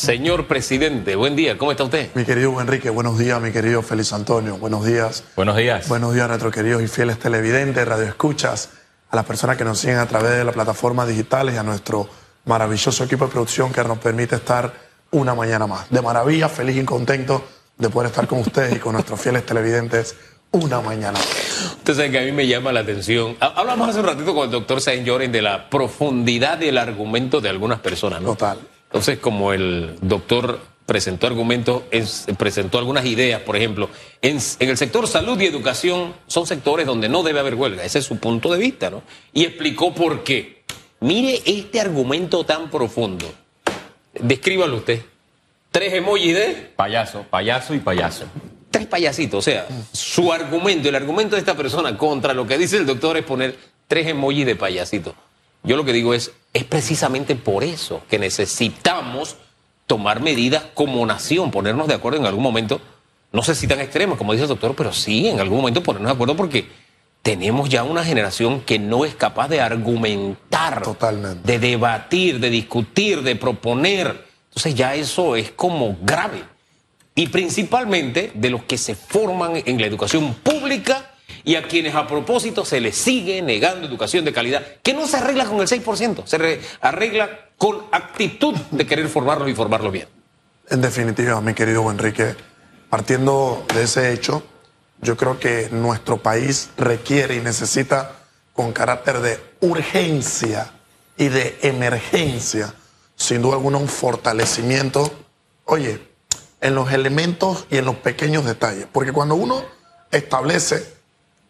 Señor presidente, buen día, ¿cómo está usted? Mi querido Enrique, buenos días, mi querido Félix Antonio, buenos días. Buenos días. Buenos días a nuestros queridos y fieles televidentes, radioescuchas, a las personas que nos siguen a través de las plataformas digitales y a nuestro maravilloso equipo de producción que nos permite estar una mañana más. De maravilla, feliz y contento de poder estar con ustedes y con nuestros fieles televidentes una mañana. Usted sabe que a mí me llama la atención. Hablamos hace un ratito con el doctor Saint Joren de la profundidad del argumento de algunas personas, ¿no? Total. Entonces, como el doctor presentó argumentos, presentó algunas ideas, por ejemplo, en, el sector salud y educación son sectores donde no debe haber huelga. Ese es su punto de vista, ¿no? Y explicó por qué. Mire este argumento tan profundo. Descríbalo usted. Tres emojis de... Payaso, payaso y payaso tres payasitos. O sea, su argumento, el argumento de esta persona contra lo que dice el doctor es poner tres emojis de payasito. Yo lo que digo es, es precisamente por eso que necesitamos tomar medidas como nación, ponernos de acuerdo en algún momento, no sé si tan extremos como dice el doctor, pero sí en algún momento ponernos de acuerdo porque tenemos ya una generación que no es capaz de argumentar, Totalmente. de debatir, de discutir, de proponer. Entonces ya eso es como grave y principalmente de los que se forman en la educación pública y a quienes a propósito se les sigue negando educación de calidad, que no se arregla con el 6%, se arregla con actitud de querer formarlos y formarlos bien. En definitiva, mi querido Enrique, partiendo de ese hecho, yo creo que nuestro país requiere y necesita con carácter de urgencia y de emergencia, sin duda alguna, un fortalecimiento. Oye, en los elementos y en los pequeños detalles. Porque cuando uno establece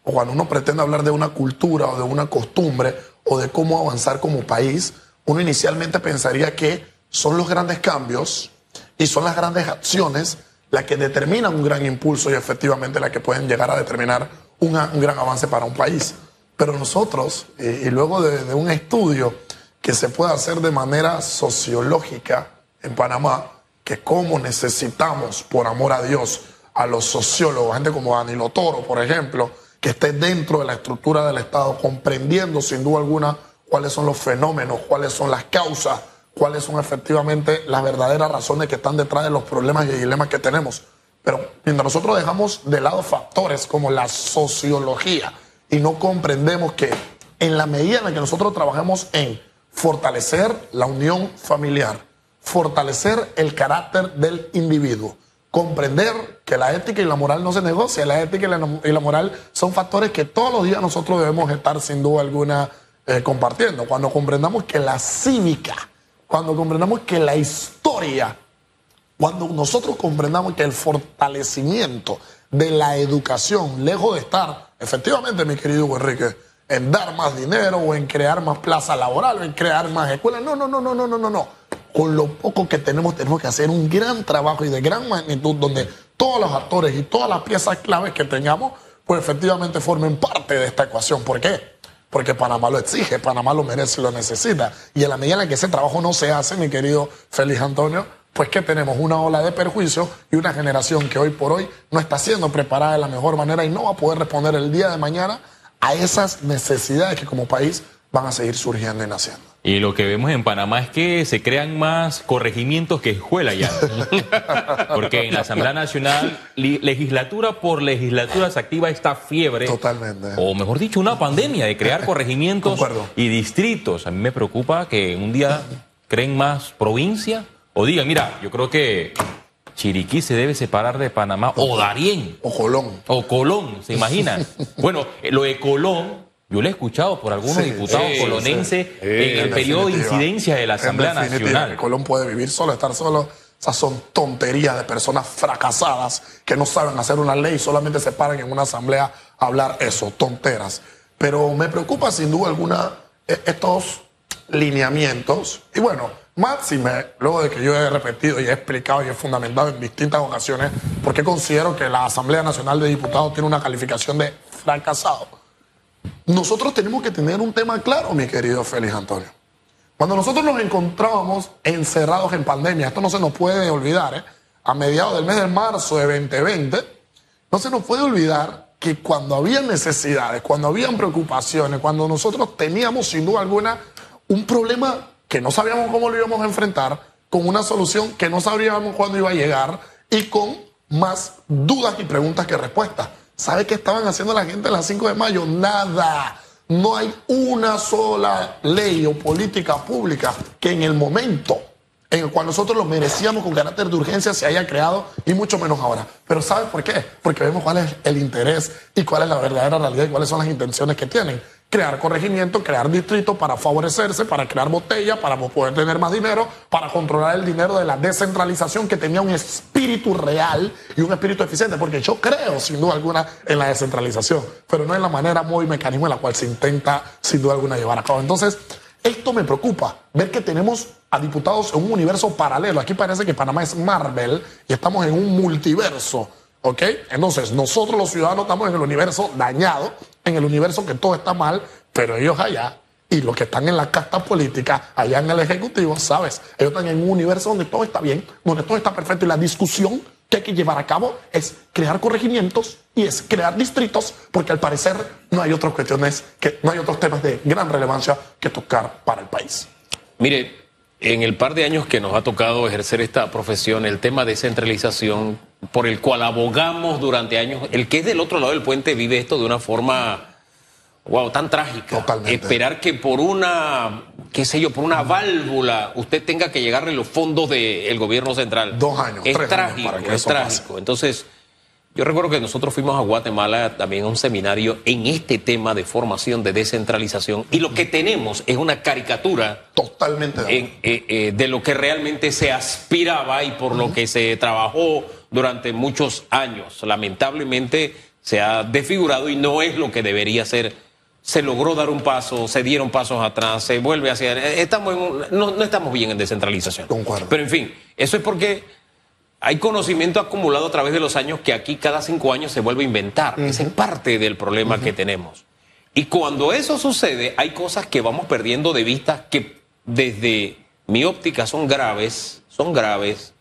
o cuando uno pretende hablar de una cultura o de una costumbre o de cómo avanzar como país, uno inicialmente pensaría que son los grandes cambios y son las grandes acciones las que determinan un gran impulso y efectivamente las que pueden llegar a determinar un gran avance para un país. Pero nosotros, y, luego de, un estudio que se puede hacer de manera sociológica en Panamá, que cómo necesitamos, por amor a Dios, a los sociólogos, gente como Danilo Toro, por ejemplo, que esté dentro de la estructura del Estado, comprendiendo sin duda alguna cuáles son los fenómenos, cuáles son las causas, cuáles son efectivamente las verdaderas razones que están detrás de los problemas y dilemas que tenemos. Pero mientras nosotros dejamos de lado factores como la sociología y no comprendemos que en la medida en la que nosotros trabajemos en fortalecer la unión familiar, fortalecer el carácter del individuo, comprender que la ética y la moral no se negocia, la ética y la, moral son factores que todos los días nosotros debemos estar sin duda alguna eh, compartiendo. Cuando comprendamos que la cívica, cuando comprendamos que la historia, cuando nosotros comprendamos que el fortalecimiento de la educación, lejos de estar, efectivamente, mi querido Enrique, en dar más dinero o en crear más plaza laboral o en crear más escuelas, no, no, no, no, no, no, no, no con lo poco que tenemos, tenemos que hacer un gran trabajo y de gran magnitud donde todos los actores y todas las piezas claves que tengamos, pues efectivamente formen parte de esta ecuación. ¿Por qué? Porque Panamá lo exige, Panamá lo merece y lo necesita. Y en la medida en que ese trabajo no se hace, mi querido Félix Antonio, pues que tenemos una ola de perjuicio y una generación que hoy por hoy no está siendo preparada de la mejor manera y no va a poder responder el día de mañana a esas necesidades que como país van a seguir surgiendo y naciendo. Y lo que vemos en Panamá es que se crean más corregimientos que escuela ya. Porque en la Asamblea Nacional, legislatura por legislatura se activa esta fiebre. Totalmente. O mejor dicho, una pandemia de crear corregimientos y distritos. A mí me preocupa que un día creen más provincia o digan, mira, yo creo que Chiriquí se debe separar de Panamá o Darién. O Colón. O Colón, ¿se imaginan? bueno, lo de Colón yo lo he escuchado por algunos diputados colonenses en el periodo de incidencia de la Asamblea Nacional. Colón puede vivir solo, estar solo. Esas son tonterías de personas fracasadas que no saben hacer una ley, solamente se paran en una asamblea a hablar eso, tonteras. Pero me preocupa sin duda alguna e, estos lineamientos. Y bueno, máxime, luego de que yo he repetido y he explicado y he fundamentado en distintas ocasiones, porque considero que la Asamblea Nacional de Diputados tiene una calificación de fracasado nosotros tenemos que tener un tema claro, mi querido Félix Antonio. Cuando nosotros nos encontrábamos encerrados en pandemia, esto no se nos puede olvidar, ¿eh? a mediados del mes de marzo de 2020, no se nos puede olvidar que cuando había necesidades, cuando habían preocupaciones, cuando nosotros teníamos sin duda alguna un problema que no sabíamos cómo lo íbamos a enfrentar, con una solución que no sabríamos cuándo iba a llegar y con más dudas y preguntas que respuestas. ¿Sabe qué estaban haciendo la gente el las 5 de mayo? Nada. No hay una sola ley o política pública que en el momento en el cual nosotros lo merecíamos con carácter de urgencia se haya creado y mucho menos ahora. Pero ¿sabe por qué? Porque vemos cuál es el interés y cuál es la verdadera realidad y cuáles son las intenciones que tienen crear corregimiento, crear distritos para favorecerse, para crear botellas, para poder tener más dinero, para controlar el dinero de la descentralización que tenía un espíritu real y un espíritu eficiente, porque yo creo sin duda alguna en la descentralización, pero no en la manera, modo y mecanismo en la cual se intenta sin duda alguna llevar a cabo. Entonces, esto me preocupa, ver que tenemos a diputados en un universo paralelo. Aquí parece que Panamá es Marvel y estamos en un multiverso ¿Ok? Entonces, nosotros los ciudadanos estamos en el universo dañado, en el universo que todo está mal, pero ellos allá, y los que están en la casta política, allá en el Ejecutivo, ¿sabes? Ellos están en un universo donde todo está bien, donde todo está perfecto, y la discusión que hay que llevar a cabo es crear corregimientos y es crear distritos, porque al parecer no hay otras cuestiones, que, no hay otros temas de gran relevancia que tocar para el país. Mire, en el par de años que nos ha tocado ejercer esta profesión, el tema de centralización por el cual abogamos durante años, el que es del otro lado del puente vive esto de una forma, wow, tan trágica. Totalmente. Esperar que por una, qué sé yo, por una válvula usted tenga que llegarle los fondos del gobierno central. Dos años, es tres trágico, años para que es trágico. Entonces, yo recuerdo que nosotros fuimos a Guatemala también a un seminario en este tema de formación, de descentralización, y lo que tenemos es una caricatura totalmente de, eh, eh, de lo que realmente se aspiraba y por lo que se trabajó durante muchos años. Lamentablemente se ha desfigurado y no es lo que debería ser. Se logró dar un paso, se dieron pasos atrás, se vuelve hacia... Estamos no, no, estamos bien en descentralización. Concuerdo. Pero en fin, eso es porque hay conocimiento acumulado a través de los años que aquí cada cinco años se vuelve a inventar. Esa es parte del problema que tenemos. Y cuando eso sucede, hay cosas que vamos perdiendo de vista que desde mi óptica son graves, son graves,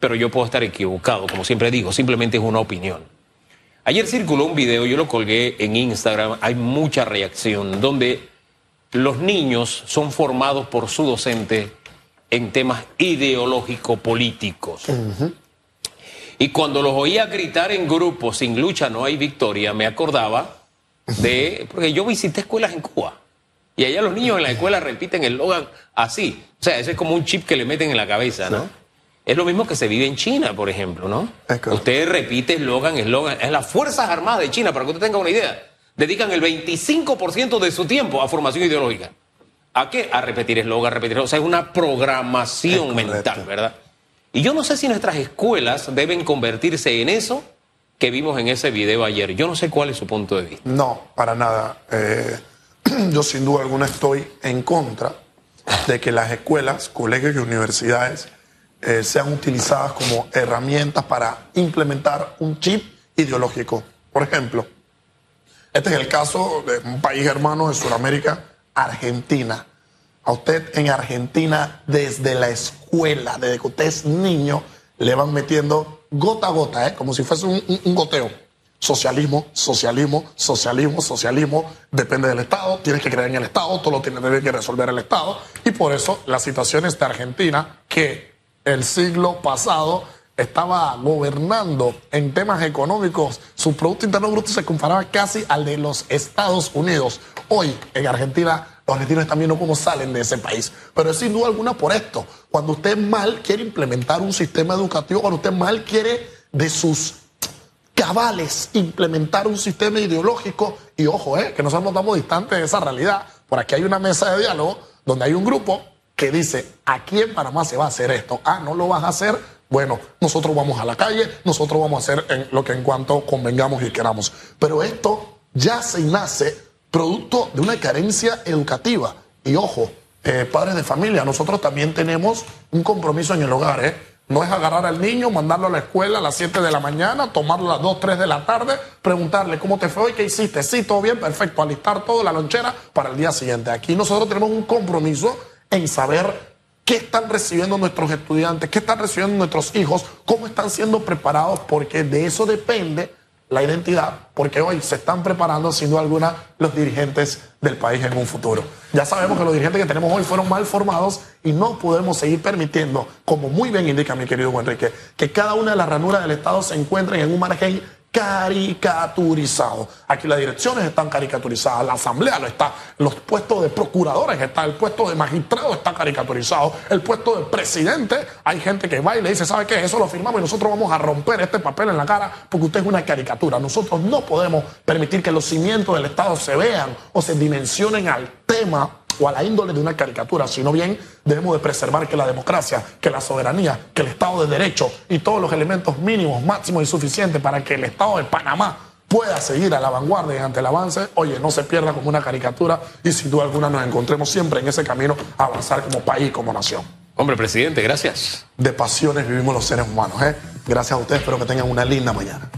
pero yo puedo estar equivocado, como siempre digo, simplemente es una opinión. Ayer circuló un video, yo lo colgué en Instagram, hay mucha reacción, donde los niños son formados por su docente en temas ideológico-políticos. Y cuando los oía gritar en grupo, sin lucha no hay victoria, me acordaba de, porque yo visité escuelas en Cuba. Y allá los niños en la escuela repiten el logan así. O sea, ese es como un chip que le meten en la cabeza, ¿no? Es lo mismo que se vive en China, por ejemplo, ¿no? Usted repite eslogan, eslogan. Es las Fuerzas Armadas de China, para que usted tenga una idea. Dedican el 25% de su tiempo a formación ideológica. ¿A qué? A repetir eslogan, repetir. O sea, es una programación mental, ¿verdad? Y yo no sé si nuestras escuelas deben convertirse en eso que vimos en ese video ayer. Yo no sé cuál es su punto de vista. No, para nada. Eh, yo sin duda alguna estoy en contra de que las escuelas, colegios y universidades eh, sean utilizadas como herramientas para implementar un chip ideológico. Por ejemplo, este es el caso de un país hermano de Sudamérica, Argentina. A usted en Argentina, desde la escuela, desde que usted es niño, le van metiendo gota a gota, ¿eh? como si fuese un, goteo. Socialismo, socialismo, socialismo, socialismo, depende del Estado, tienes que creer en el Estado, todo lo tiene que resolver el Estado. Y por eso las situaciones de Argentina, que el siglo pasado estaba gobernando en temas económicos, su Producto Interno Bruto se comparaba casi al de los Estados Unidos. Hoy en Argentina, los argentinos están viendo cómo salen de ese país. Pero es sin duda alguna por esto. Cuando usted mal quiere implementar un sistema educativo, cuando usted mal quiere de sus cabales implementar un sistema ideológico, y ojo, eh, que nos notamos distantes de esa realidad. Por aquí hay una mesa de diálogo donde hay un grupo que dice, aquí en Panamá se va a hacer esto. Ah, no lo vas a hacer. Bueno, nosotros vamos a la calle, nosotros vamos a hacer en lo que en cuanto convengamos y queramos. Pero esto ya se nace producto de una carencia educativa. Y ojo, eh, padres de familia, nosotros también tenemos un compromiso en el hogar, ¿eh? No es agarrar al niño, mandarlo a la escuela a las 7 de la mañana, tomarlo a las 2, 3 de la tarde, preguntarle cómo te fue hoy, qué hiciste, sí, todo bien, perfecto, alistar todo, la lonchera para el día siguiente. Aquí nosotros tenemos un compromiso en saber qué están recibiendo nuestros estudiantes, qué están recibiendo nuestros hijos, cómo están siendo preparados, porque de eso depende la identidad, porque hoy se están preparando, sin duda alguna, los dirigentes del país en un futuro. Ya sabemos que los dirigentes que tenemos hoy fueron mal formados y no podemos seguir permitiendo, como muy bien indica mi querido Enrique, que cada una de las ranuras del Estado se encuentren en un margen caricaturizado. Aquí las direcciones están caricaturizadas, la asamblea lo está, los puestos de procuradores están, el puesto de magistrado está caricaturizado, el puesto de presidente, hay gente que va y le dice, ¿sabe qué? Eso lo firmamos y nosotros vamos a romper este papel en la cara porque usted es una caricatura. Nosotros no podemos permitir que los cimientos del Estado se vean o se dimensionen al tema o a la índole de una caricatura, sino bien debemos de preservar que la democracia, que la soberanía, que el Estado de Derecho y todos los elementos mínimos, máximos y suficientes para que el Estado de Panamá pueda seguir a la vanguardia y ante el avance, oye, no se pierda como una caricatura y sin duda alguna nos encontremos siempre en ese camino a avanzar como país, como nación. Hombre, presidente, gracias. De pasiones vivimos los seres humanos, ¿eh? Gracias a ustedes, espero que tengan una linda mañana.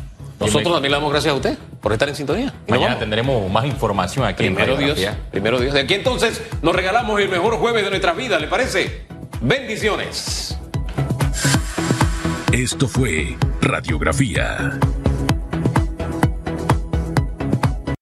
Nosotros también le damos gracias a usted por estar en sintonía. Mañana tendremos más información aquí primero en Dios, Primero Dios. De aquí entonces nos regalamos el mejor jueves de nuestra vida, ¿le parece? Bendiciones. Esto fue Radiografía